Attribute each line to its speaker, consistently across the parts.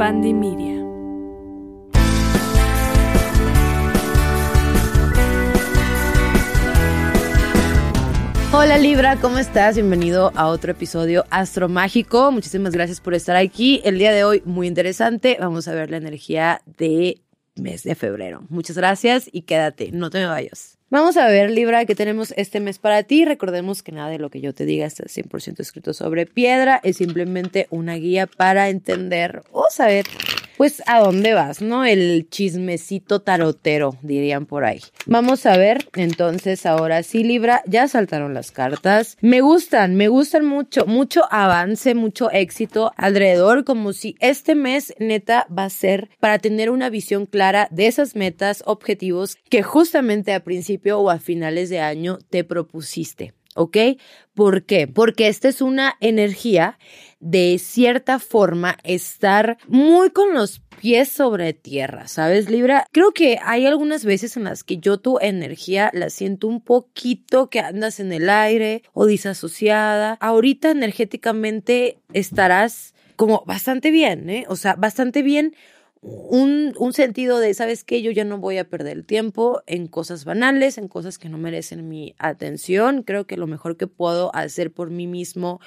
Speaker 1: Media.
Speaker 2: Hola Libra, ¿cómo estás? Bienvenido a otro episodio astromágico. Muchísimas gracias por estar aquí. El día de hoy muy interesante. Vamos a ver la energía de mes de febrero. Muchas gracias y quédate, no te me vayas. Vamos a ver, Libra, qué tenemos este mes para ti. Recordemos que nada de lo que yo te diga está 100% escrito sobre piedra. Es simplemente una guía para entender o saber pues a dónde vas, ¿no? El chismecito tarotero, dirían por ahí. Vamos a ver, entonces ahora sí, Libra, ya saltaron las cartas. Me gustan, me gustan mucho, mucho avance, mucho éxito alrededor, como si este mes neta va a ser para tener una visión clara de esas metas, objetivos que justamente a principio o a finales de año te propusiste. ¿Ok? ¿Por qué? Porque esta es una energía de cierta forma estar muy con los pies sobre tierra, ¿sabes, Libra? Creo que hay algunas veces en las que yo tu energía la siento un poquito que andas en el aire o disasociada. Ahorita energéticamente estarás como bastante bien, ¿eh? O sea, bastante bien un, un, sentido de, ¿sabes qué? Yo ya no voy a perder el tiempo en cosas banales, en cosas que no merecen mi atención. Creo que lo mejor que puedo hacer por mí mismo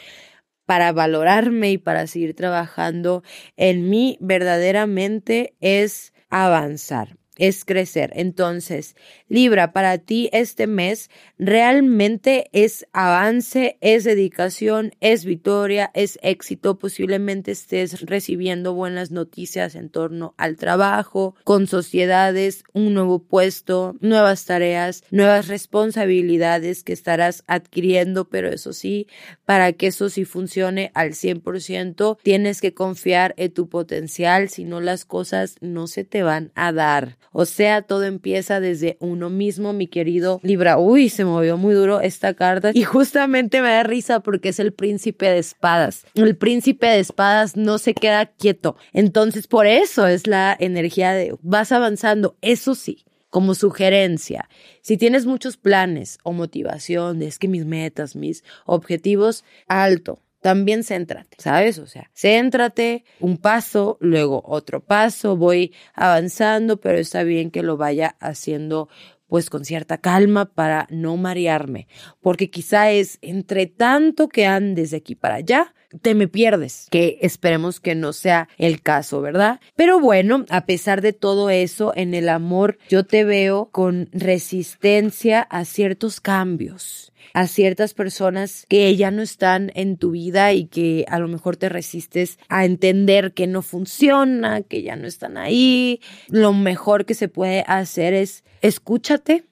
Speaker 2: para valorarme y para seguir trabajando en mí verdaderamente es avanzar es crecer. Entonces, Libra, para ti este mes realmente es avance, es dedicación, es victoria, es éxito. Posiblemente estés recibiendo buenas noticias en torno al trabajo, con sociedades, un nuevo puesto, nuevas tareas, nuevas responsabilidades que estarás adquiriendo, pero eso sí, para que eso sí funcione al 100%, tienes que confiar en tu potencial, si no las cosas no se te van a dar. O sea, todo empieza desde uno mismo, mi querido Libra. Uy, se movió muy duro esta carta y justamente me da risa porque es el príncipe de espadas. El príncipe de espadas no se queda quieto. Entonces, por eso es la energía de vas avanzando. Eso sí, como sugerencia, si tienes muchos planes o motivaciones, que mis metas, mis objetivos, alto, también céntrate, ¿sabes? O sea, céntrate un paso, luego otro paso, voy avanzando, pero está bien que lo vaya haciendo pues con cierta calma para no marearme, porque quizá es entre tanto que andes de aquí para allá, te me pierdes, que esperemos que no sea el caso, ¿verdad? Pero bueno, a pesar de todo eso, en el amor yo te veo con resistencia a ciertos cambios a ciertas personas que ya no están en tu vida y que a lo mejor te resistes a entender que no funciona, que ya no están ahí. Lo mejor que se puede hacer es escúchate,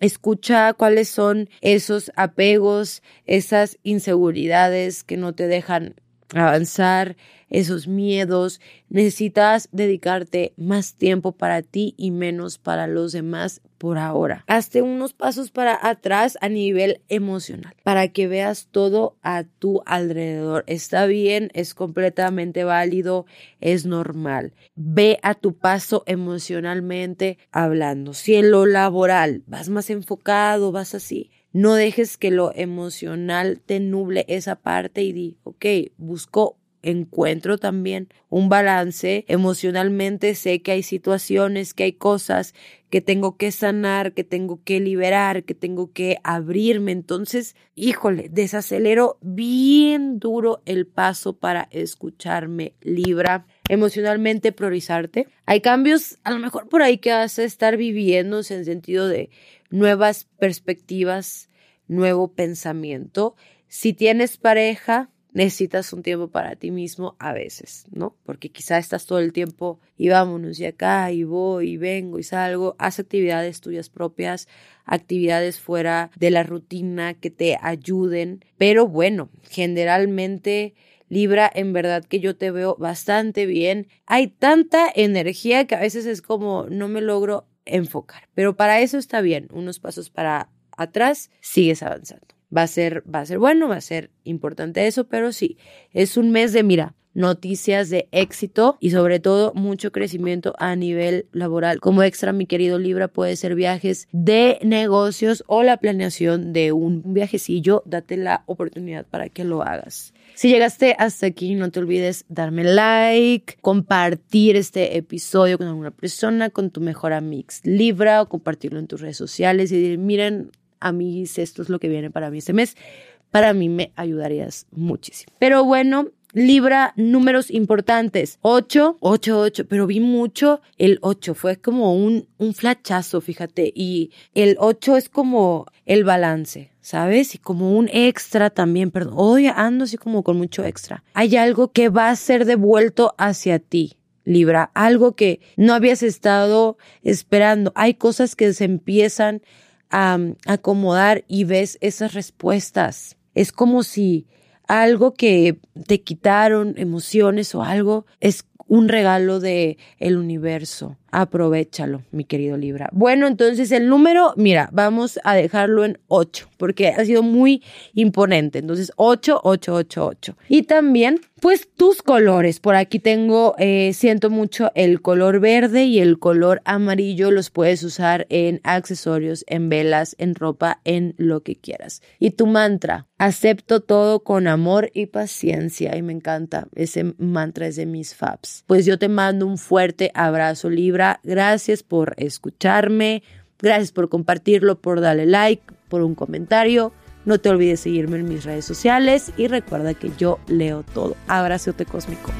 Speaker 2: Escucha cuáles son esos apegos, esas inseguridades que no te dejan avanzar, esos miedos. Necesitas dedicarte más tiempo para ti y menos para los demás por ahora. Hazte unos pasos para atrás a nivel emocional para que veas todo a tu alrededor. Está bien, es completamente válido, es normal. Ve a tu paso emocionalmente hablando. Si en lo laboral vas más enfocado, vas así, no dejes que lo emocional te nuble esa parte y di, ok, busco encuentro también un balance emocionalmente, sé que hay situaciones, que hay cosas que tengo que sanar, que tengo que liberar, que tengo que abrirme. Entonces, híjole, desacelero bien duro el paso para escucharme, Libra. Emocionalmente priorizarte. Hay cambios, a lo mejor por ahí que a estar viviendo en sentido de nuevas perspectivas, nuevo pensamiento. Si tienes pareja, necesitas un tiempo para ti mismo a veces, ¿no? Porque quizá estás todo el tiempo y vámonos y acá y voy y vengo y salgo, haz actividades tuyas propias, actividades fuera de la rutina que te ayuden, pero bueno, generalmente Libra, en verdad que yo te veo bastante bien. Hay tanta energía que a veces es como no me logro enfocar, pero para eso está bien, unos pasos para atrás, sigues avanzando va a ser, va a ser bueno, va a ser importante eso, pero sí, es un mes de, mira, noticias de éxito y sobre todo mucho crecimiento a nivel laboral. Como extra, mi querido Libra, puede ser viajes de negocios o la planeación de un viajecillo. Date la oportunidad para que lo hagas. Si llegaste hasta aquí, no te olvides darme like, compartir este episodio con alguna persona, con tu mejor amix Libra o compartirlo en tus redes sociales y decir, miren, a mí esto es lo que viene para mí este mes. Para mí me ayudarías muchísimo. Pero bueno, Libra, números importantes. 8, 8, 8, pero vi mucho el 8, fue como un, un flachazo, fíjate, y el 8 es como el balance, ¿sabes? Y como un extra también, perdón, hoy ando así como con mucho extra. Hay algo que va a ser devuelto hacia ti. Libra, algo que no habías estado esperando. Hay cosas que se empiezan a acomodar y ves esas respuestas. Es como si algo que te quitaron, emociones o algo, es un regalo de el universo. Aprovechalo, mi querido Libra. Bueno, entonces el número, mira, vamos a dejarlo en 8, porque ha sido muy imponente. Entonces, 8, 8, 8, 8. Y también, pues tus colores. Por aquí tengo, eh, siento mucho el color verde y el color amarillo. Los puedes usar en accesorios, en velas, en ropa, en lo que quieras. Y tu mantra, acepto todo con amor y paciencia. Y me encanta, ese mantra es de mis faps. Pues yo te mando un fuerte abrazo, Libra Gracias por escucharme, gracias por compartirlo, por darle like, por un comentario. No te olvides seguirme en mis redes sociales y recuerda que yo leo todo. Abrazote cósmico.